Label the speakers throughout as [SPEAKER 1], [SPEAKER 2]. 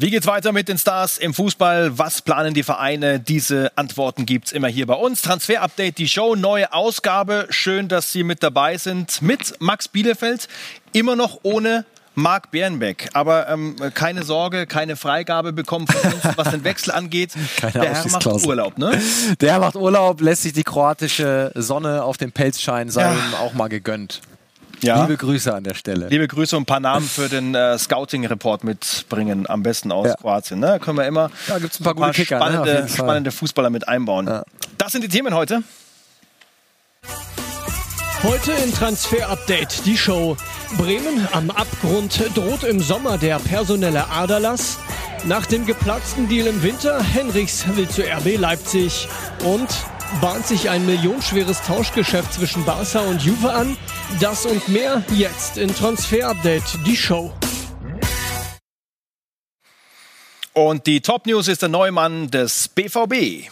[SPEAKER 1] Wie geht's weiter mit den Stars im Fußball? Was planen die Vereine? Diese Antworten gibt's immer hier bei uns. Transfer Update, die Show, neue Ausgabe. Schön, dass Sie mit dabei sind. Mit Max Bielefeld, immer noch ohne Marc Bernbeck. Aber ähm, keine Sorge, keine Freigabe bekommen von uns, was den Wechsel angeht. Keine Der Herr macht Urlaub, ne?
[SPEAKER 2] Der macht Urlaub, lässt sich die kroatische Sonne auf dem Pelz scheinen, sei ja. ihm auch mal gegönnt. Ja. Liebe Grüße an der Stelle.
[SPEAKER 1] Liebe Grüße und ein paar Namen für den äh, Scouting-Report mitbringen, am besten aus ja. Kroatien. Ne? Können wir immer
[SPEAKER 2] da gibt's ein paar, ein paar Kicker,
[SPEAKER 1] ne? spannende, ne? spannende Fußballer mit einbauen. Ja. Das sind die Themen heute.
[SPEAKER 3] Heute in Transfer Update die Show. Bremen am Abgrund droht im Sommer der personelle Aderlass. Nach dem geplatzten Deal im Winter, Henrichs will zu RB Leipzig und bahnt sich ein millionenschweres Tauschgeschäft zwischen Barca und Juve an. Das und mehr jetzt in Transfer Update, die Show.
[SPEAKER 1] Und die Top News ist der Neumann des BVB.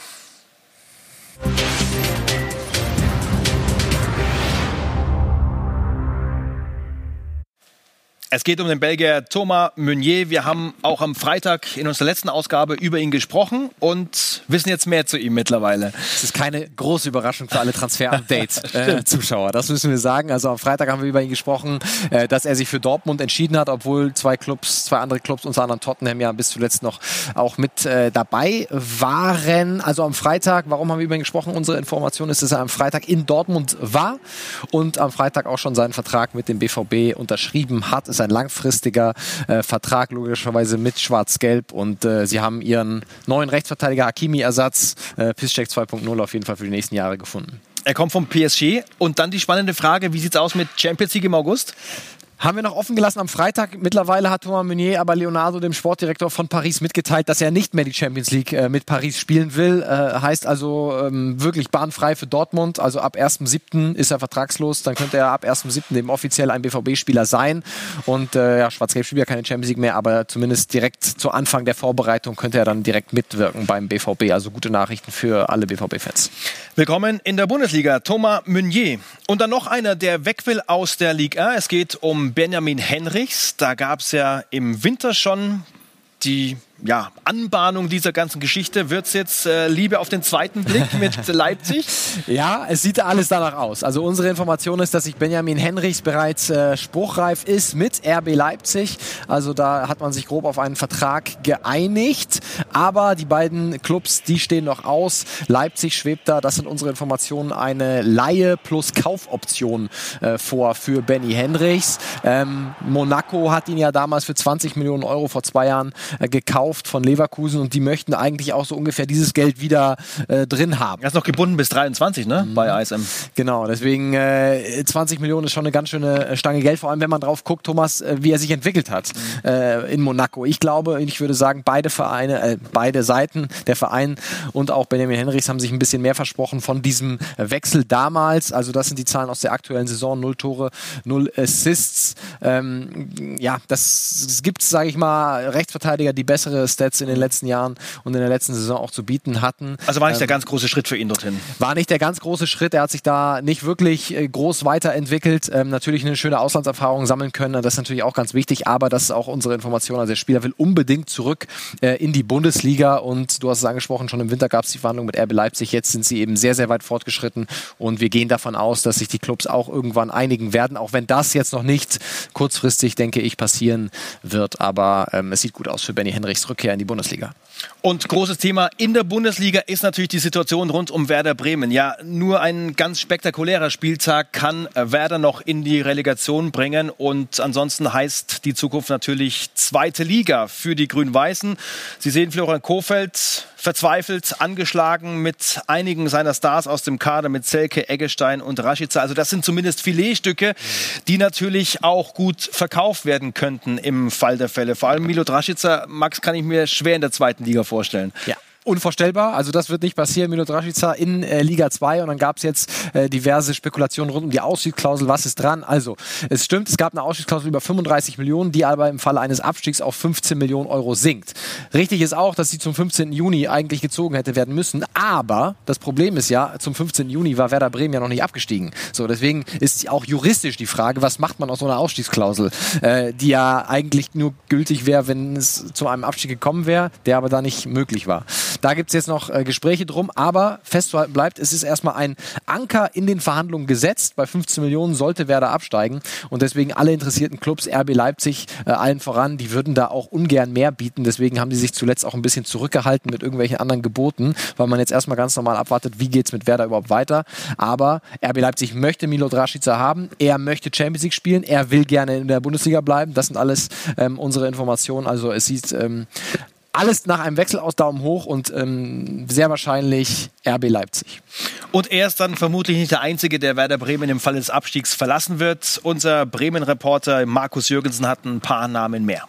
[SPEAKER 1] Es geht um den Belgier Thomas Meunier. Wir haben auch am Freitag in unserer letzten Ausgabe über ihn gesprochen und wissen jetzt mehr zu ihm mittlerweile.
[SPEAKER 2] Es ist keine große Überraschung für alle Transfer-Update-Zuschauer. Äh, das müssen wir sagen. Also am Freitag haben wir über ihn gesprochen, äh, dass er sich für Dortmund entschieden hat, obwohl zwei Clubs, zwei andere Clubs, unter anderem Tottenham, ja bis zuletzt noch auch mit äh, dabei waren. Also am Freitag, warum haben wir über ihn gesprochen? Unsere Information ist, dass er am Freitag in Dortmund war und am Freitag auch schon seinen Vertrag mit dem BVB unterschrieben hat. Es ist ein langfristiger äh, Vertrag, logischerweise mit Schwarz-Gelb. Und äh, sie haben ihren neuen Rechtsverteidiger Hakimi-Ersatz, äh, Piszczek 2.0, auf jeden Fall für die nächsten Jahre gefunden.
[SPEAKER 1] Er kommt vom PSG. Und dann die spannende Frage, wie sieht es aus mit Champions League im August?
[SPEAKER 2] Haben wir noch offen gelassen am Freitag. Mittlerweile hat Thomas Meunier aber Leonardo, dem Sportdirektor von Paris, mitgeteilt, dass er nicht mehr die Champions League äh, mit Paris spielen will. Äh, heißt also ähm, wirklich bahnfrei für Dortmund. Also ab 1.7. ist er vertragslos. Dann könnte er ab 1.7. eben offiziell ein BVB-Spieler sein. Und äh, ja, Schwarz-Gelb spielt ja keine Champions League mehr, aber zumindest direkt zu Anfang der Vorbereitung könnte er dann direkt mitwirken beim BVB. Also gute Nachrichten für alle BVB-Fans.
[SPEAKER 1] Willkommen in der Bundesliga, Thomas Meunier. Und dann noch einer, der weg will aus der Liga. Es geht um Benjamin Henrichs. Da gab es ja im Winter schon die ja, Anbahnung dieser ganzen Geschichte? Wird es jetzt äh, Liebe auf den zweiten Blick mit Leipzig?
[SPEAKER 2] Ja, es sieht alles danach aus. Also unsere Information ist, dass sich Benjamin Henrichs bereits äh, spruchreif ist mit RB Leipzig. Also da hat man sich grob auf einen Vertrag geeinigt. Aber die beiden Clubs, die stehen noch aus. Leipzig schwebt da, das sind unsere Informationen, eine Laie plus Kaufoption äh, vor für Benny Henrichs. Ähm, Monaco hat ihn ja damals für 20 Millionen Euro vor zwei Jahren äh, gekauft gekauft von Leverkusen und die möchten eigentlich auch so ungefähr dieses Geld wieder äh, drin haben.
[SPEAKER 1] Er ist noch gebunden bis 23, ne? Mhm. Bei ISM.
[SPEAKER 2] Genau, deswegen äh, 20 Millionen ist schon eine ganz schöne äh, Stange Geld, vor allem wenn man drauf guckt, Thomas, äh, wie er sich entwickelt hat mhm. äh, in Monaco. Ich glaube, ich würde sagen, beide Vereine, äh, beide Seiten, der Verein und auch Benjamin Henrichs haben sich ein bisschen mehr versprochen von diesem Wechsel damals. Also das sind die Zahlen aus der aktuellen Saison, null Tore, null Assists. Ähm, ja, das gibt es, sage ich mal, Rechtsverteidiger, die bessere Stats in den letzten Jahren und in der letzten Saison auch zu bieten hatten.
[SPEAKER 1] Also war nicht ähm, der ganz große Schritt für ihn dorthin?
[SPEAKER 2] War nicht der ganz große Schritt. Er hat sich da nicht wirklich äh, groß weiterentwickelt. Ähm, natürlich eine schöne Auslandserfahrung sammeln können. Das ist natürlich auch ganz wichtig. Aber das ist auch unsere Information. Also der Spieler will unbedingt zurück äh, in die Bundesliga. Und du hast es angesprochen, schon im Winter gab es die Verhandlung mit RB Leipzig. Jetzt sind sie eben sehr, sehr weit fortgeschritten. Und wir gehen davon aus, dass sich die Clubs auch irgendwann einigen werden. Auch wenn das jetzt noch nicht kurzfristig, denke ich, passieren wird. Aber ähm, es sieht gut aus für Benny Henrichs Rückkehr in die Bundesliga.
[SPEAKER 1] Und großes Thema in der Bundesliga ist natürlich die Situation rund um Werder Bremen. Ja, nur ein ganz spektakulärer Spieltag kann Werder noch in die Relegation bringen. Und ansonsten heißt die Zukunft natürlich zweite Liga für die Grün-Weißen. Sie sehen Florian Kofeld verzweifelt, angeschlagen mit einigen seiner Stars aus dem Kader, mit Selke, Eggestein und Rashica. Also das sind zumindest Filetstücke, die natürlich auch gut verkauft werden könnten im Fall der Fälle. Vor allem Milo Rashica, Max, kann ich mir schwer in der zweiten Liga vorstellen.
[SPEAKER 2] Ja. Unvorstellbar. Also das wird nicht passieren. Milo Draschica in äh, Liga 2 und dann gab es jetzt äh, diverse Spekulationen rund um die Ausstiegsklausel. Was ist dran? Also es stimmt, es gab eine Ausstiegsklausel über 35 Millionen, die aber im Falle eines Abstiegs auf 15 Millionen Euro sinkt. Richtig ist auch, dass sie zum 15. Juni eigentlich gezogen hätte werden müssen. Aber das Problem ist ja, zum 15. Juni war Werder Bremen ja noch nicht abgestiegen. So, deswegen ist auch juristisch die Frage, was macht man aus so einer Ausstiegsklausel, äh, die ja eigentlich nur gültig wäre, wenn es zu einem Abstieg gekommen wäre, der aber da nicht möglich war. Da gibt es jetzt noch äh, Gespräche drum, aber festzuhalten bleibt, es ist erstmal ein Anker in den Verhandlungen gesetzt. Bei 15 Millionen sollte Werder absteigen und deswegen alle interessierten Clubs, RB Leipzig äh, allen voran, die würden da auch ungern mehr bieten. Deswegen haben sie sich zuletzt auch ein bisschen zurückgehalten mit irgendwelchen anderen Geboten, weil man jetzt erstmal ganz normal abwartet, wie geht es mit Werder überhaupt weiter. Aber RB Leipzig möchte Milo Draschica haben, er möchte Champions League spielen, er will gerne in der Bundesliga bleiben. Das sind alles ähm, unsere Informationen. Also es sieht ähm, alles nach einem Wechsel aus Daumen hoch und ähm, sehr wahrscheinlich RB Leipzig.
[SPEAKER 1] Und er ist dann vermutlich nicht der Einzige, der Werder Bremen im Fall des Abstiegs verlassen wird. Unser Bremen-Reporter Markus Jürgensen hat ein paar Namen mehr.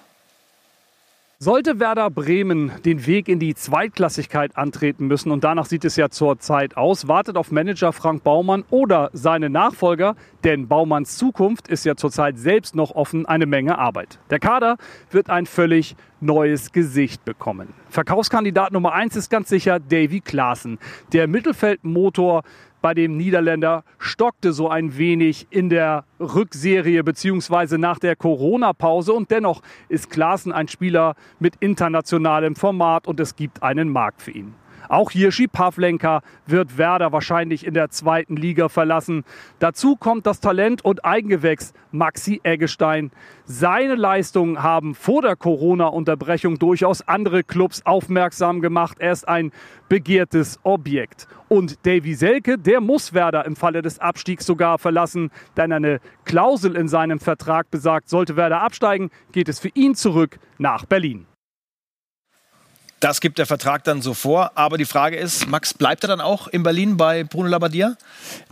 [SPEAKER 4] Sollte Werder Bremen den Weg in die Zweitklassigkeit antreten müssen, und danach sieht es ja zurzeit aus, wartet auf Manager Frank Baumann oder seine Nachfolger, denn Baumanns Zukunft ist ja zurzeit selbst noch offen, eine Menge Arbeit. Der Kader wird ein völlig neues Gesicht bekommen. Verkaufskandidat Nummer eins ist ganz sicher Davy Klaassen. Der Mittelfeldmotor bei dem Niederländer stockte so ein wenig in der Rückserie beziehungsweise nach der Corona-Pause. Und dennoch ist Klaassen ein Spieler mit internationalem Format und es gibt einen Markt für ihn. Auch Hirschi Pavlenka wird Werder wahrscheinlich in der zweiten Liga verlassen. Dazu kommt das Talent und Eigengewächs Maxi Eggestein. Seine Leistungen haben vor der Corona-Unterbrechung durchaus andere Clubs aufmerksam gemacht. Er ist ein begehrtes Objekt. Und Davy Selke, der muss Werder im Falle des Abstiegs sogar verlassen, denn eine Klausel in seinem Vertrag besagt, sollte Werder absteigen, geht es für ihn zurück nach Berlin.
[SPEAKER 1] Das gibt der Vertrag dann so vor. Aber die Frage ist, Max, bleibt er dann auch in Berlin bei Bruno Labbadia?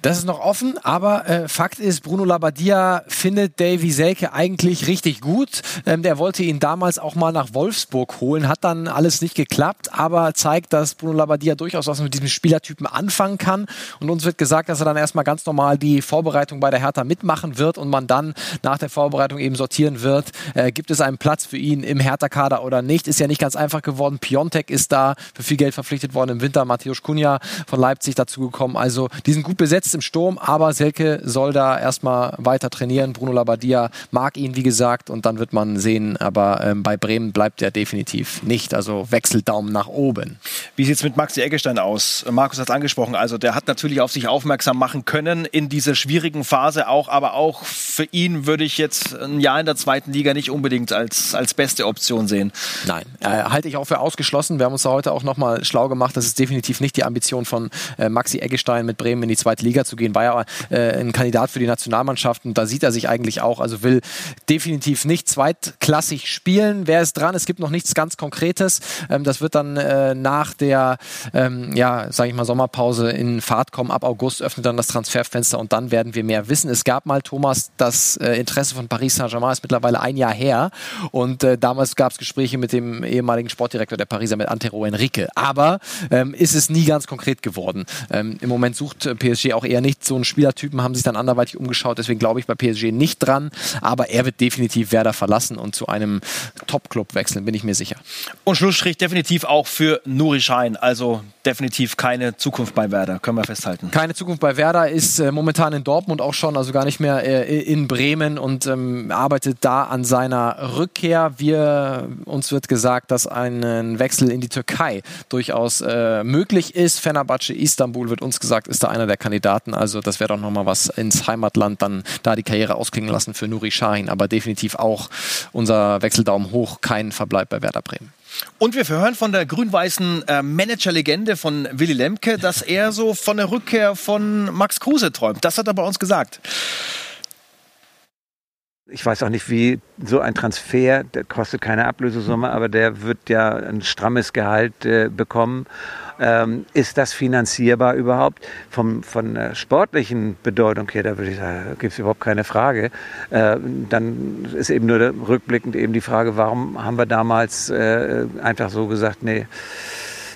[SPEAKER 2] Das ist noch offen, aber äh, Fakt ist, Bruno Labbadia findet Davy Selke eigentlich richtig gut. Ähm, der wollte ihn damals auch mal nach Wolfsburg holen, hat dann alles nicht geklappt, aber zeigt, dass Bruno Labbadia durchaus was mit diesem Spielertypen anfangen kann. Und uns wird gesagt, dass er dann erstmal ganz normal die Vorbereitung bei der Hertha mitmachen wird und man dann nach der Vorbereitung eben sortieren wird, äh, gibt es einen Platz für ihn im Hertha-Kader oder nicht. Ist ja nicht ganz einfach geworden. Piontek ist da für viel Geld verpflichtet worden im Winter. Matthäus Kunja von Leipzig dazugekommen. Also die sind gut besetzt im Sturm, aber Selke soll da erstmal weiter trainieren. Bruno Labbadia mag ihn, wie gesagt, und dann wird man sehen. Aber ähm, bei Bremen bleibt er definitiv nicht. Also Wechseldaumen nach oben.
[SPEAKER 1] Wie sieht es mit Maxi Eggestein aus? Markus hat es angesprochen. Also der hat natürlich auf sich aufmerksam machen können in dieser schwierigen Phase auch. Aber auch für ihn würde ich jetzt ein Jahr in der zweiten Liga nicht unbedingt als, als beste Option sehen.
[SPEAKER 2] Nein, äh, halte ich auch für ausgeschlossen. Wir haben uns da heute auch nochmal schlau gemacht. Das ist definitiv nicht die Ambition von äh, Maxi Eggestein mit Bremen in die zweite Liga zu gehen. War ja äh, ein Kandidat für die Nationalmannschaft und da sieht er sich eigentlich auch. Also will definitiv nicht zweitklassig spielen. Wer ist dran? Es gibt noch nichts ganz Konkretes. Ähm, das wird dann äh, nach der, ähm, ja, sage ich mal, Sommerpause in Fahrt kommen. Ab August öffnet dann das Transferfenster und dann werden wir mehr wissen. Es gab mal, Thomas, das äh, Interesse von Paris Saint-Germain ist mittlerweile ein Jahr her und äh, damals gab es Gespräche mit dem ehemaligen Sportdirektor der Pariser, mit Antero Henrique. Aber ähm, ist es nie ganz konkret geworden. Ähm, Im Moment sucht äh, PSG auch eher nicht so einen Spielertypen, haben sich dann anderweitig umgeschaut. Deswegen glaube ich bei PSG nicht dran. Aber er wird definitiv Werder verlassen und zu einem Top-Club wechseln, bin ich mir sicher.
[SPEAKER 1] Und Schlussstrich definitiv auch für Nuri Schein. Also definitiv keine Zukunft bei Werder, können wir festhalten.
[SPEAKER 2] Keine Zukunft bei Werder ist äh, momentan in Dortmund auch schon, also gar nicht mehr äh, in Bremen und ähm, arbeitet da an seiner Rückkehr. Wir, uns wird gesagt, dass ein Wechsel in die Türkei durchaus äh, möglich ist. Fenerbahce Istanbul wird uns gesagt, ist da einer der Kandidaten. Also das wäre doch nochmal was ins Heimatland, dann da die Karriere ausklingen lassen für Nuri Sahin. Aber definitiv auch unser Wechseldaumen hoch, kein Verbleib bei Werder Bremen.
[SPEAKER 1] Und wir hören von der grün-weißen äh, Managerlegende von Willy Lemke, dass er so von der Rückkehr von Max Kruse träumt. Das hat er bei uns gesagt.
[SPEAKER 5] Ich weiß auch nicht, wie so ein Transfer, der kostet keine Ablösesumme, aber der wird ja ein strammes Gehalt äh, bekommen. Ähm, ist das finanzierbar überhaupt? Vom, von der sportlichen Bedeutung her, da würde ich sagen, gibt es überhaupt keine Frage. Äh, dann ist eben nur rückblickend eben die Frage, warum haben wir damals äh, einfach so gesagt, nee,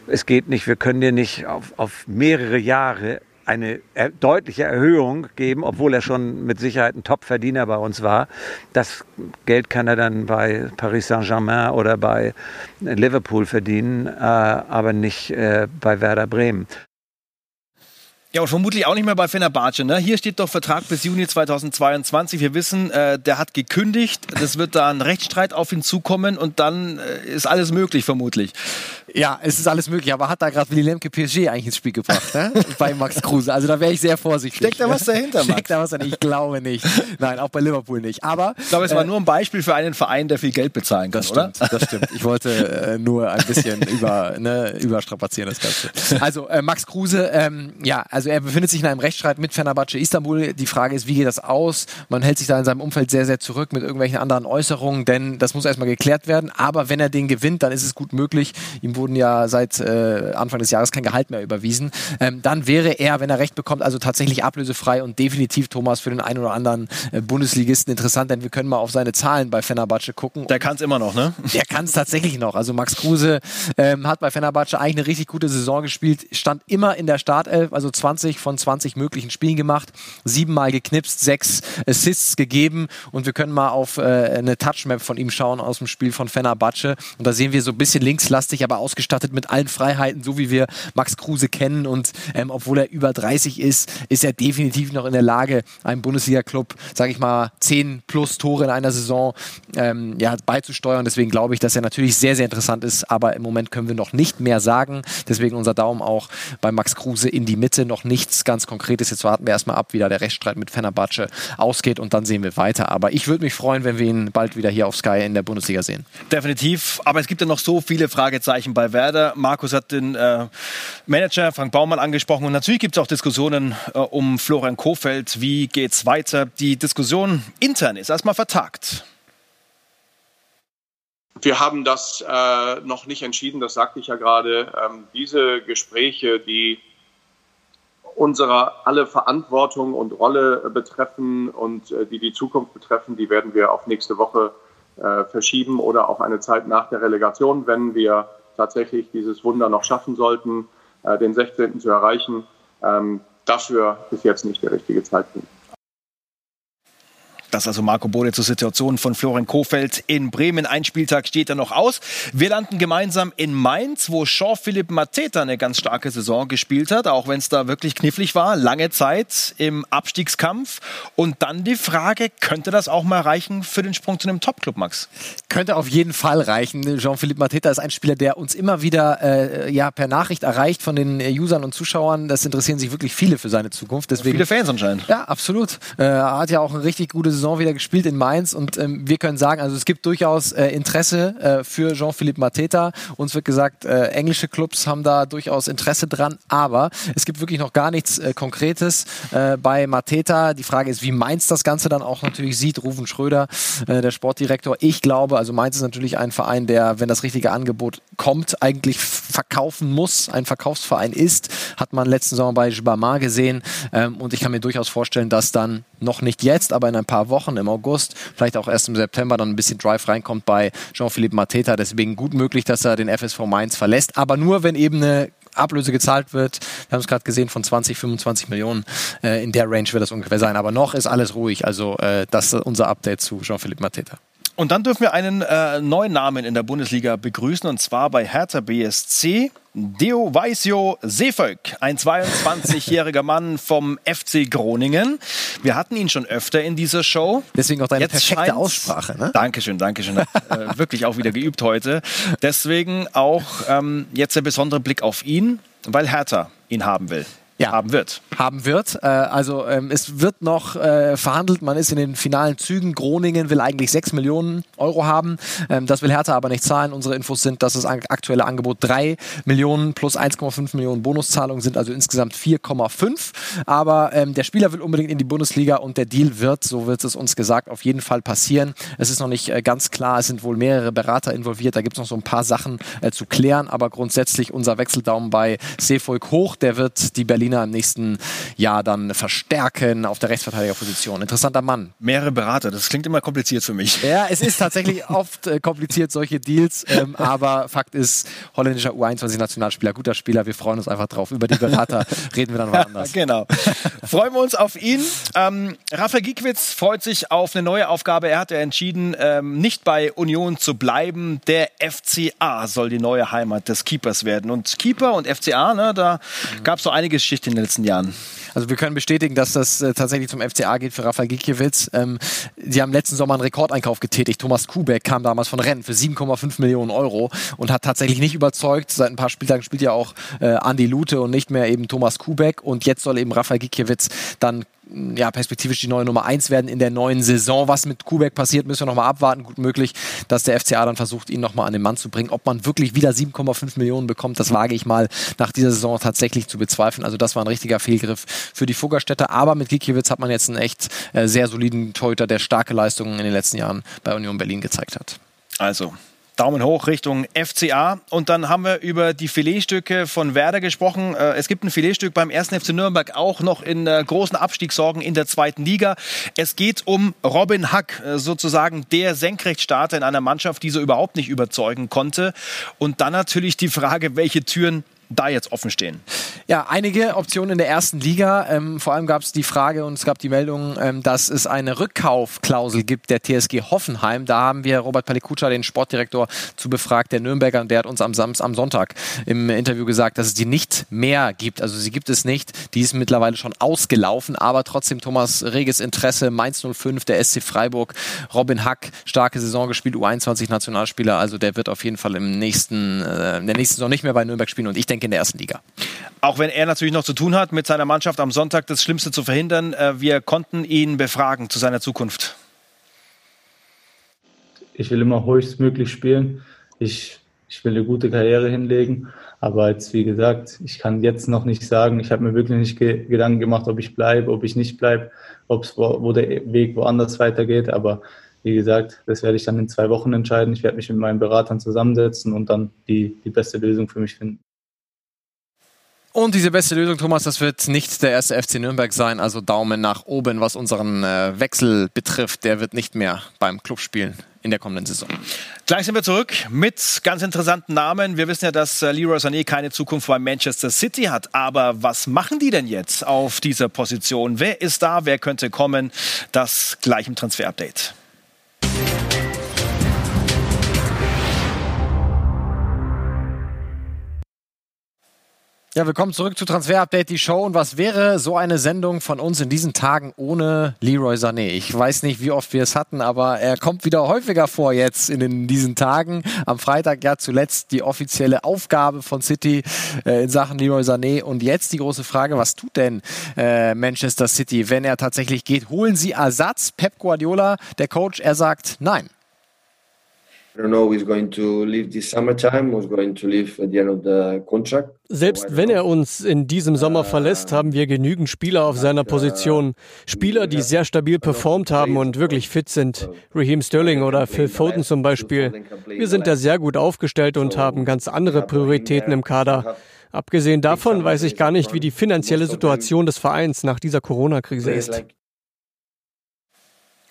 [SPEAKER 5] es geht nicht, wir können dir nicht auf, auf mehrere Jahre eine deutliche Erhöhung geben, obwohl er schon mit Sicherheit ein Top-Verdiener bei uns war. Das Geld kann er dann bei Paris Saint-Germain oder bei Liverpool verdienen, äh, aber nicht äh, bei Werder Bremen.
[SPEAKER 1] Ja, und vermutlich auch nicht mehr bei Fenerbahce. Ne? Hier steht doch Vertrag bis Juni 2022. Wir wissen, äh, der hat gekündigt. Es wird da ein Rechtsstreit auf ihn zukommen und dann äh, ist alles möglich, vermutlich.
[SPEAKER 2] Ja, es ist alles möglich, aber hat da gerade Willy Lemke PSG eigentlich ins Spiel gebracht, ne? bei Max Kruse. Also da wäre ich sehr vorsichtig.
[SPEAKER 1] Steckt da was dahinter, Max?
[SPEAKER 2] Steckt da was dahinter? Ich glaube nicht. Nein, auch bei Liverpool nicht. Aber
[SPEAKER 1] ich glaube, es war äh, nur ein Beispiel für einen Verein, der viel Geld bezahlen kann,
[SPEAKER 2] das stimmt,
[SPEAKER 1] oder?
[SPEAKER 2] Das stimmt. Ich wollte äh, nur ein bisschen über, ne, überstrapazieren das Ganze. Also äh, Max Kruse, ähm, ja, also er befindet sich in einem Rechtsstreit mit Fenerbahce Istanbul. Die Frage ist, wie geht das aus? Man hält sich da in seinem Umfeld sehr, sehr zurück mit irgendwelchen anderen Äußerungen, denn das muss erstmal geklärt werden. Aber wenn er den gewinnt, dann ist es gut möglich. Ihm wurden ja seit äh, Anfang des Jahres kein Gehalt mehr überwiesen. Ähm, dann wäre er, wenn er Recht bekommt, also tatsächlich ablösefrei und definitiv Thomas für den einen oder anderen äh, Bundesligisten interessant, denn wir können mal auf seine Zahlen bei Fenerbahce gucken.
[SPEAKER 1] Der kann es immer noch, ne?
[SPEAKER 2] Der kann es tatsächlich noch. Also Max Kruse ähm, hat bei Fenerbahce eigentlich eine richtig gute Saison gespielt, stand immer in der Startelf, also 20 von 20 möglichen Spielen gemacht, siebenmal geknipst, sechs Assists gegeben und wir können mal auf äh, eine Touchmap von ihm schauen aus dem Spiel von Fenerbahce und da sehen wir so ein bisschen linkslastig, aber ausgestattet mit allen Freiheiten, so wie wir Max Kruse kennen. Und ähm, obwohl er über 30 ist, ist er definitiv noch in der Lage, einem Bundesliga-Club, sage ich mal, 10 plus Tore in einer Saison ähm, ja, beizusteuern. Deswegen glaube ich, dass er natürlich sehr, sehr interessant ist. Aber im Moment können wir noch nicht mehr sagen. Deswegen unser Daumen auch bei Max Kruse in die Mitte. Noch nichts ganz Konkretes. Jetzt warten wir erstmal ab, wie da der Rechtsstreit mit Fenerbahce ausgeht und dann sehen wir weiter. Aber ich würde mich freuen, wenn wir ihn bald wieder hier auf Sky in der Bundesliga sehen.
[SPEAKER 1] Definitiv. Aber es gibt ja noch so viele Fragezeichen bei Werder. Markus hat den äh, Manager Frank Baumann angesprochen und natürlich gibt es auch Diskussionen äh, um Florian Kofeld. Wie geht's weiter? Die Diskussion intern ist erstmal vertagt.
[SPEAKER 6] Wir haben das äh, noch nicht entschieden, das sagte ich ja gerade. Ähm, diese Gespräche, die unsere alle Verantwortung und Rolle betreffen und äh, die die Zukunft betreffen, die werden wir auf nächste Woche äh, verschieben oder auf eine Zeit nach der Relegation, wenn wir tatsächlich dieses Wunder noch schaffen sollten, äh, den 16. zu erreichen. Ähm, dafür ist jetzt nicht der richtige Zeitpunkt.
[SPEAKER 1] Das also Marco Bode zur Situation von Florian Kofeld in Bremen. Ein Spieltag steht da noch aus. Wir landen gemeinsam in Mainz, wo Jean-Philippe Mateta eine ganz starke Saison gespielt hat, auch wenn es da wirklich knifflig war. Lange Zeit im Abstiegskampf. Und dann die Frage, könnte das auch mal reichen für den Sprung zu einem Topclub, Max?
[SPEAKER 2] Könnte auf jeden Fall reichen. Jean-Philippe Mateta ist ein Spieler, der uns immer wieder äh, ja, per Nachricht erreicht von den Usern und Zuschauern. Das interessieren sich wirklich viele für seine Zukunft. Deswegen,
[SPEAKER 1] viele Fans anscheinend.
[SPEAKER 2] Ja, absolut. Äh, er hat ja auch eine richtig gute Saison wieder gespielt in Mainz und ähm, wir können sagen, also es gibt durchaus äh, Interesse äh, für Jean-Philippe Mateta. Uns wird gesagt, äh, englische Clubs haben da durchaus Interesse dran, aber es gibt wirklich noch gar nichts äh, Konkretes äh, bei Mateta. Die Frage ist, wie Mainz das Ganze dann auch natürlich sieht. Rufen Schröder, äh, der Sportdirektor. Ich glaube, also Mainz ist natürlich ein Verein, der, wenn das richtige Angebot kommt, eigentlich verkaufen muss, ein Verkaufsverein ist. Hat man letzten Sommer bei Jibamar gesehen. Ähm, und ich kann mir durchaus vorstellen, dass dann noch nicht jetzt, aber in ein paar Wochen im August, vielleicht auch erst im September dann ein bisschen Drive reinkommt bei Jean-Philippe Mateta. Deswegen gut möglich, dass er den FSV Mainz verlässt, aber nur wenn eben eine Ablöse gezahlt wird. Wir haben es gerade gesehen von 20, 25 Millionen. Äh, in der Range wird das ungefähr sein. Aber noch ist alles ruhig. Also äh, das ist unser Update zu Jean-Philippe Mateta.
[SPEAKER 1] Und dann dürfen wir einen äh, neuen Namen in der Bundesliga begrüßen und zwar bei Hertha BSC. Deo Weisio Seevolk, ein 22-jähriger Mann vom FC Groningen. Wir hatten ihn schon öfter in dieser Show.
[SPEAKER 2] Deswegen auch deine Jetzt perfekte Aussprache. Ne?
[SPEAKER 1] Dankeschön, Dankeschön. äh, wirklich auch wieder geübt heute. Deswegen auch ähm, jetzt der besondere Blick auf ihn, weil Hertha ihn haben will ja. haben wird.
[SPEAKER 2] Haben wird. Äh, also ähm, es wird noch äh, verhandelt. Man ist in den finalen Zügen. Groningen will eigentlich 6 Millionen Euro haben. Ähm, das will Hertha aber nicht zahlen. Unsere Infos sind, dass das aktuelle Angebot 3 Millionen plus 1,5 Millionen Bonuszahlungen sind, also insgesamt 4,5. Aber ähm, der Spieler will unbedingt in die Bundesliga und der Deal wird, so wird es uns gesagt, auf jeden Fall passieren. Es ist noch nicht äh, ganz klar. Es sind wohl mehrere Berater involviert. Da gibt es noch so ein paar Sachen äh, zu klären. Aber grundsätzlich unser Wechseldaumen bei Seevolk hoch. Der wird die Berlin Berliner im nächsten Jahr dann verstärken auf der Rechtsverteidigerposition. Interessanter Mann.
[SPEAKER 1] Mehrere Berater, das klingt immer kompliziert für mich.
[SPEAKER 2] Ja, es ist tatsächlich oft äh, kompliziert, solche Deals, ähm, aber Fakt ist, holländischer U21-Nationalspieler, guter Spieler, wir freuen uns einfach drauf. Über die Berater reden wir dann mal anders.
[SPEAKER 1] genau. Freuen wir uns auf ihn. Ähm, Rafael Gikwitz freut sich auf eine neue Aufgabe. Er hat ja entschieden, ähm, nicht bei Union zu bleiben. Der FCA soll die neue Heimat des Keepers werden. Und Keeper und FCA, ne, da gab es so einige Geschichten in den letzten Jahren.
[SPEAKER 2] Also wir können bestätigen, dass das äh, tatsächlich zum FCA geht für Rafael Gikiewicz. Ähm, sie haben letzten Sommer einen Rekordeinkauf getätigt. Thomas Kubek kam damals von Rennen für 7,5 Millionen Euro und hat tatsächlich nicht überzeugt. Seit ein paar Spieltagen spielt ja auch äh, Andi Lute und nicht mehr eben Thomas Kubek. Und jetzt soll eben Rafael Gikiewicz dann ja, perspektivisch die neue Nummer 1 werden in der neuen Saison. Was mit Kubek passiert, müssen wir nochmal abwarten. Gut möglich, dass der FCA dann versucht, ihn nochmal an den Mann zu bringen. Ob man wirklich wieder 7,5 Millionen bekommt, das wage ich mal nach dieser Saison tatsächlich zu bezweifeln. Also das war ein richtiger Fehlgriff für die Fuggerstädter. Aber mit Gikiewicz hat man jetzt einen echt äh, sehr soliden Torhüter, der starke Leistungen in den letzten Jahren bei Union Berlin gezeigt hat.
[SPEAKER 1] Also, Daumen hoch Richtung FCA. Und dann haben wir über die Filetstücke von Werder gesprochen. Äh, es gibt ein Filetstück beim 1. FC Nürnberg auch noch in äh, großen Abstiegssorgen in der zweiten Liga. Es geht um Robin Hack, äh, sozusagen der Senkrechtstarter in einer Mannschaft, die so überhaupt nicht überzeugen konnte. Und dann natürlich die Frage, welche Türen da jetzt offen stehen?
[SPEAKER 2] Ja, einige Optionen in der ersten Liga. Ähm, vor allem gab es die Frage und es gab die Meldung, ähm, dass es eine Rückkaufklausel gibt der TSG Hoffenheim. Da haben wir Robert Palikutscha, den Sportdirektor, zu befragt, der Nürnberger, und der hat uns am, Sams am Sonntag im Interview gesagt, dass es die nicht mehr gibt. Also sie gibt es nicht. Die ist mittlerweile schon ausgelaufen, aber trotzdem Thomas Reges Interesse, Mainz 05, der SC Freiburg, Robin Hack, starke Saison gespielt, U21-Nationalspieler. Also der wird auf jeden Fall im nächsten, äh, in der nächsten Saison nicht mehr bei Nürnberg spielen und ich denke, Getränk in der ersten Liga.
[SPEAKER 1] Auch wenn er natürlich noch zu tun hat, mit seiner Mannschaft am Sonntag das Schlimmste zu verhindern. Äh, wir konnten ihn befragen zu seiner Zukunft.
[SPEAKER 7] Ich will immer höchstmöglich spielen. Ich, ich will eine gute Karriere hinlegen. Aber jetzt, wie gesagt, ich kann jetzt noch nicht sagen. Ich habe mir wirklich nicht ge Gedanken gemacht, ob ich bleibe, ob ich nicht bleibe, wo, wo der Weg woanders weitergeht. Aber wie gesagt, das werde ich dann in zwei Wochen entscheiden. Ich werde mich mit meinen Beratern zusammensetzen und dann die, die beste Lösung für mich finden.
[SPEAKER 2] Und diese beste Lösung, Thomas, das wird nicht der erste FC Nürnberg sein. Also Daumen nach oben, was unseren äh, Wechsel betrifft. Der wird nicht mehr beim Club spielen in der kommenden Saison.
[SPEAKER 1] Gleich sind wir zurück mit ganz interessanten Namen. Wir wissen ja, dass äh, Leroy Sané keine Zukunft bei Manchester City hat. Aber was machen die denn jetzt auf dieser Position? Wer ist da? Wer könnte kommen? Das gleich im Transfer-Update.
[SPEAKER 2] Ja, willkommen zurück zu Transfer Update, die Show. Und was wäre so eine Sendung von uns in diesen Tagen ohne Leroy Sané? Ich weiß nicht, wie oft wir es hatten, aber er kommt wieder häufiger vor jetzt in den, diesen Tagen. Am Freitag ja zuletzt die offizielle Aufgabe von City äh, in Sachen Leroy Sané. Und jetzt die große Frage, was tut denn äh, Manchester City, wenn er tatsächlich geht? Holen sie Ersatz? Pep Guardiola, der Coach, er sagt nein.
[SPEAKER 3] Selbst wenn er uns in diesem Sommer verlässt, haben wir genügend Spieler auf seiner Position. Spieler, die sehr stabil performt haben und wirklich fit sind. Raheem Sterling oder Phil Foden zum Beispiel. Wir sind da sehr gut aufgestellt und haben ganz andere Prioritäten im Kader. Abgesehen davon weiß ich gar nicht, wie die finanzielle Situation des Vereins nach dieser Corona-Krise ist.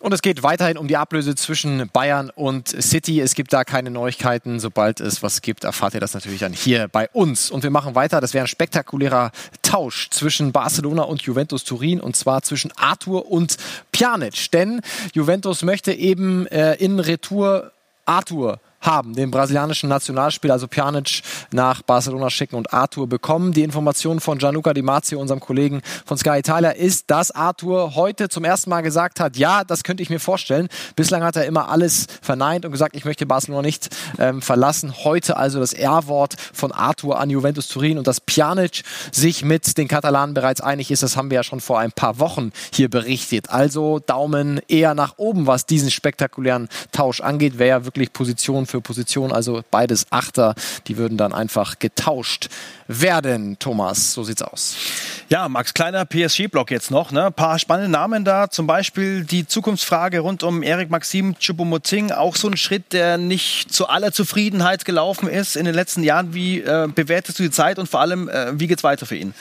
[SPEAKER 2] Und es geht weiterhin um die Ablöse zwischen Bayern und City. Es gibt da keine Neuigkeiten. Sobald es was gibt, erfahrt ihr das natürlich dann hier bei uns. Und wir machen weiter. Das wäre ein spektakulärer Tausch zwischen Barcelona und Juventus Turin und zwar zwischen Arthur und Pjanic. Denn Juventus möchte eben äh, in Retour Arthur haben, den brasilianischen Nationalspieler, also Pjanic, nach Barcelona schicken und Arthur bekommen. Die Information von Gianluca Di Marzio, unserem Kollegen von Sky Italia, ist, dass Arthur heute zum ersten Mal gesagt hat, ja, das könnte ich mir vorstellen. Bislang hat er immer alles verneint und gesagt, ich möchte Barcelona nicht ähm, verlassen. Heute also das R-Wort von Arthur an Juventus Turin und dass Pjanic sich mit den Katalanen bereits einig ist, das haben wir ja schon vor ein paar Wochen hier berichtet. Also Daumen eher nach oben, was diesen spektakulären Tausch angeht. Wäre ja wirklich Position für Position, also beides Achter, die würden dann einfach getauscht werden. Thomas, so sieht's aus.
[SPEAKER 1] Ja, Max, kleiner PSG-Block jetzt noch. Ne? Paar spannende Namen da, zum Beispiel die Zukunftsfrage rund um Erik Maxim Choupo-Moting. Auch so ein Schritt, der nicht zu aller Zufriedenheit gelaufen ist in den letzten Jahren. Wie äh, bewertest du die Zeit und vor allem, äh, wie geht's weiter für ihn?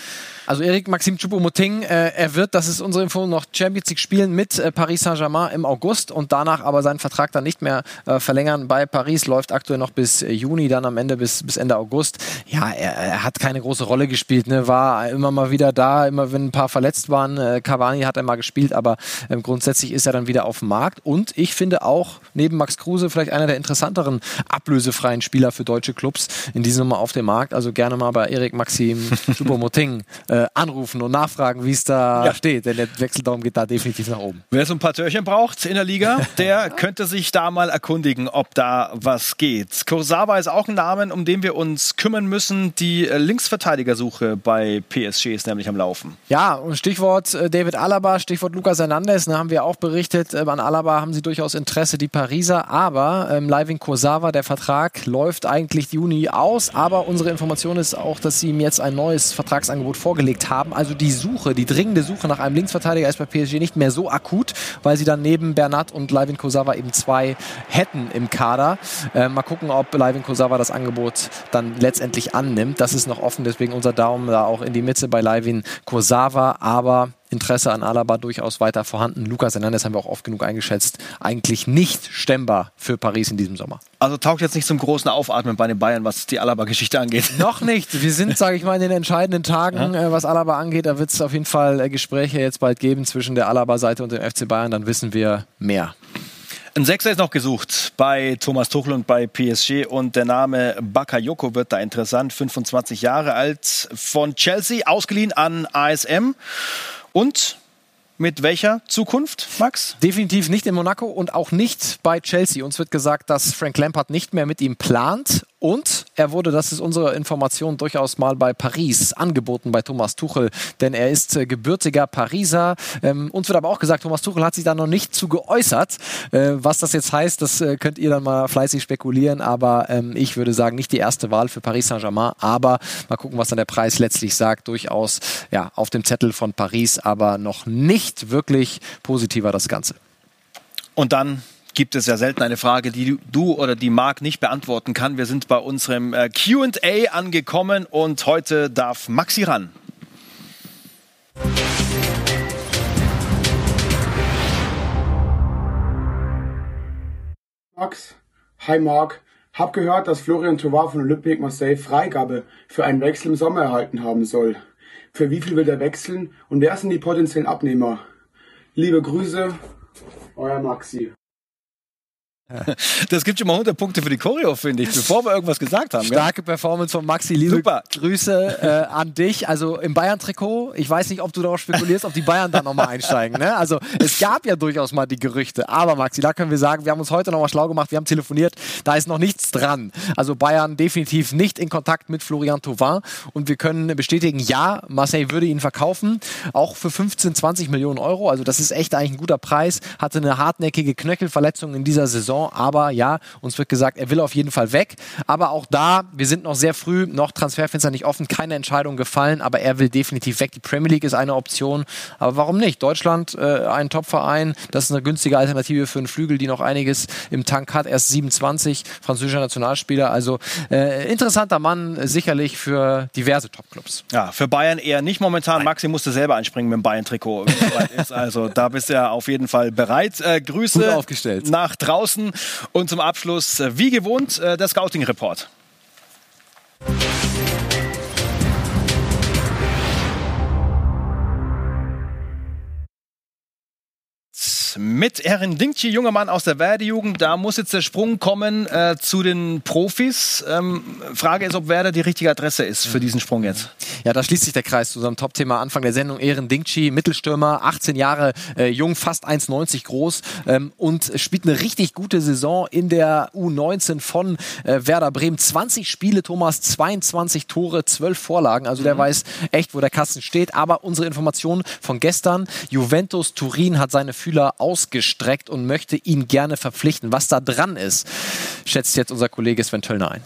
[SPEAKER 2] Also Erik Maxim Choupo-Moting, äh, er wird, das ist unsere Info, noch Champions League spielen mit äh, Paris Saint-Germain im August und danach aber seinen Vertrag dann nicht mehr äh, verlängern. Bei Paris läuft aktuell noch bis äh, Juni, dann am Ende bis, bis Ende August. Ja, er, er hat keine große Rolle gespielt, ne? war immer mal wieder da, immer wenn ein paar verletzt waren. Äh, Cavani hat er mal gespielt, aber ähm, grundsätzlich ist er dann wieder auf dem Markt und ich finde auch neben Max Kruse vielleicht einer der interessanteren ablösefreien Spieler für deutsche Clubs in diesem Sommer auf dem Markt. Also gerne mal bei Erik Maxim Choupo-Moting äh, anrufen und nachfragen, wie es da ja. steht, denn der Wechseldaum geht da definitiv nach oben.
[SPEAKER 1] Wer so ein paar Törchen braucht in der Liga, der könnte sich da mal erkundigen, ob da was geht. Kursawa ist auch ein Name, um den wir uns kümmern müssen. Die Linksverteidigersuche bei PSG ist nämlich am Laufen.
[SPEAKER 2] Ja, und Stichwort äh, David Alaba, Stichwort Lucas Hernandez, da haben wir auch berichtet, äh, an Alaba haben sie durchaus Interesse, die Pariser, aber ähm, Living Kursawa, der Vertrag läuft eigentlich Juni aus, aber unsere Information ist auch, dass sie ihm jetzt ein neues Vertragsangebot vorgelegt haben. Also die Suche, die dringende Suche nach einem Linksverteidiger ist bei PSG nicht mehr so akut, weil sie dann neben Bernat und Livin Kosawa eben zwei hätten im Kader. Äh, mal gucken, ob Livin Kosawa das Angebot dann letztendlich annimmt. Das ist noch offen, deswegen unser Daumen da auch in die Mitte bei Livin Kosawa. Aber Interesse an Alaba durchaus weiter vorhanden. Lukas Hernandez haben wir auch oft genug eingeschätzt. Eigentlich nicht stemmbar für Paris in diesem Sommer.
[SPEAKER 1] Also taugt jetzt nicht zum großen Aufatmen bei den Bayern, was die Alaba-Geschichte angeht.
[SPEAKER 2] Noch nicht. Wir sind, sage ich mal, in den entscheidenden Tagen, ja. äh, was Alaba angeht. Da wird es auf jeden Fall äh, Gespräche jetzt bald geben zwischen der Alaba-Seite und dem FC Bayern. Dann wissen wir mehr.
[SPEAKER 1] Ein Sechser ist noch gesucht bei Thomas Tuchel und bei PSG und der Name Bakayoko wird da interessant. 25 Jahre alt, von Chelsea, ausgeliehen an ASM. Und mit welcher Zukunft, Max?
[SPEAKER 2] Definitiv nicht in Monaco und auch nicht bei Chelsea. Uns wird gesagt, dass Frank Lampard nicht mehr mit ihm plant und er wurde, das ist unsere Information, durchaus mal bei Paris angeboten bei Thomas Tuchel, denn er ist äh, gebürtiger Pariser. Ähm, uns wird aber auch gesagt, Thomas Tuchel hat sich da noch nicht zu geäußert. Äh, was das jetzt heißt, das äh, könnt ihr dann mal fleißig spekulieren, aber ähm, ich würde sagen, nicht die erste Wahl für Paris Saint-Germain, aber mal gucken, was dann der Preis letztlich sagt. Durchaus ja, auf dem Zettel von Paris, aber noch nicht wirklich positiver das Ganze.
[SPEAKER 1] Und dann gibt es ja selten eine Frage, die du oder die Marc nicht beantworten kann. Wir sind bei unserem äh, QA angekommen und heute darf Maxi ran.
[SPEAKER 8] Max, hi Marc. Hab gehört, dass Florian Tovar von Olympique Marseille Freigabe für einen Wechsel im Sommer erhalten haben soll. Für wie viel will er wechseln und wer sind die potenziellen Abnehmer? Liebe Grüße, euer Maxi.
[SPEAKER 1] Das gibt schon mal 100 Punkte für die Choreo, finde ich, bevor wir irgendwas gesagt haben.
[SPEAKER 2] Starke gell? Performance von Maxi. Liebe Super. Grüße äh, an dich. Also im Bayern-Trikot, ich weiß nicht, ob du darauf spekulierst, ob die Bayern da nochmal einsteigen. Ne? Also es gab ja durchaus mal die Gerüchte. Aber Maxi, da können wir sagen, wir haben uns heute nochmal schlau gemacht, wir haben telefoniert, da ist noch nichts dran. Also Bayern definitiv nicht in Kontakt mit Florian Thauvin. Und wir können bestätigen, ja, Marseille würde ihn verkaufen, auch für 15, 20 Millionen Euro. Also das ist echt eigentlich ein guter Preis. Hatte eine hartnäckige Knöchelverletzung in dieser Saison Saison. Aber ja, uns wird gesagt, er will auf jeden Fall weg. Aber auch da, wir sind noch sehr früh, noch Transferfenster nicht offen, keine Entscheidung gefallen. Aber er will definitiv weg. Die Premier League ist eine Option. Aber warum nicht? Deutschland, äh, ein Top-Verein, das ist eine günstige Alternative für einen Flügel, die noch einiges im Tank hat. Erst 27, französischer Nationalspieler. Also äh, interessanter Mann, sicherlich für diverse Top-Clubs.
[SPEAKER 1] Ja, für Bayern eher nicht momentan. Nein. Maxi musste selber einspringen mit dem Bayern-Trikot. also da bist du ja auf jeden Fall bereit. Äh, Grüße nach draußen. Und zum Abschluss, äh, wie gewohnt, äh, der Scouting-Report. Mit Erin Dingchi, junger Mann aus der Werder-Jugend. Da muss jetzt der Sprung kommen äh, zu den Profis. Ähm, Frage ist, ob Werder die richtige Adresse ist für diesen Sprung jetzt.
[SPEAKER 2] Ja, da schließt sich der Kreis zu unserem Top-Thema Anfang der Sendung. Erin Dingchi, Mittelstürmer, 18 Jahre äh, jung, fast 1,90 groß ähm, und spielt eine richtig gute Saison in der U19 von äh, Werder Bremen. 20 Spiele, Thomas, 22 Tore, 12 Vorlagen. Also der mhm. weiß echt, wo der Kasten steht. Aber unsere Information von gestern, Juventus Turin hat seine Fühler ausgestreckt und möchte ihn gerne verpflichten. Was da dran ist, schätzt jetzt unser Kollege Sven Töllner ein.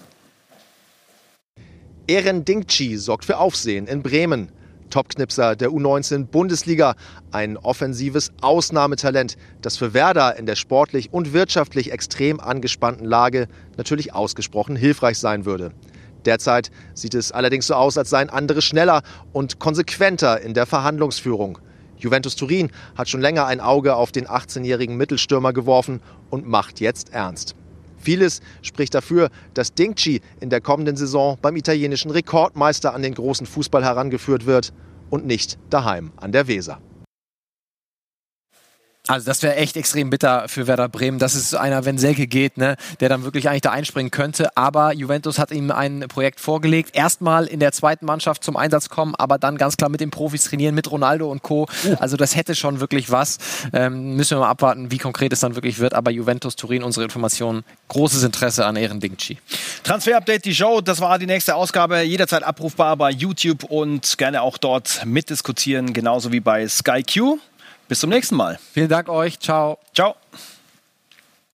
[SPEAKER 9] Eren Dingchi sorgt für Aufsehen in Bremen. Topknipser der U19 Bundesliga, ein offensives Ausnahmetalent, das für Werder in der sportlich und wirtschaftlich extrem angespannten Lage natürlich ausgesprochen hilfreich sein würde. Derzeit sieht es allerdings so aus, als seien andere schneller und konsequenter in der Verhandlungsführung. Juventus Turin hat schon länger ein Auge auf den 18-jährigen Mittelstürmer geworfen und macht jetzt ernst. Vieles spricht dafür, dass Dingchi in der kommenden Saison beim italienischen Rekordmeister an den großen Fußball herangeführt wird und nicht daheim an der Weser.
[SPEAKER 2] Also das wäre echt extrem bitter für Werder Bremen. Das ist einer, wenn Selke geht, ne, der dann wirklich eigentlich da einspringen könnte. Aber Juventus hat ihm ein Projekt vorgelegt. Erstmal in der zweiten Mannschaft zum Einsatz kommen, aber dann ganz klar mit den Profis trainieren, mit Ronaldo und Co. Also das hätte schon wirklich was. Ähm, müssen wir mal abwarten, wie konkret es dann wirklich wird. Aber Juventus Turin, unsere Informationen, großes Interesse an Ehren Dingchi.
[SPEAKER 1] Transfer-Update, die Show, das war die nächste Ausgabe. Jederzeit abrufbar bei YouTube und gerne auch dort mitdiskutieren, genauso wie bei Sky Q. Bis zum nächsten Mal.
[SPEAKER 2] Vielen Dank euch. Ciao.
[SPEAKER 1] Ciao.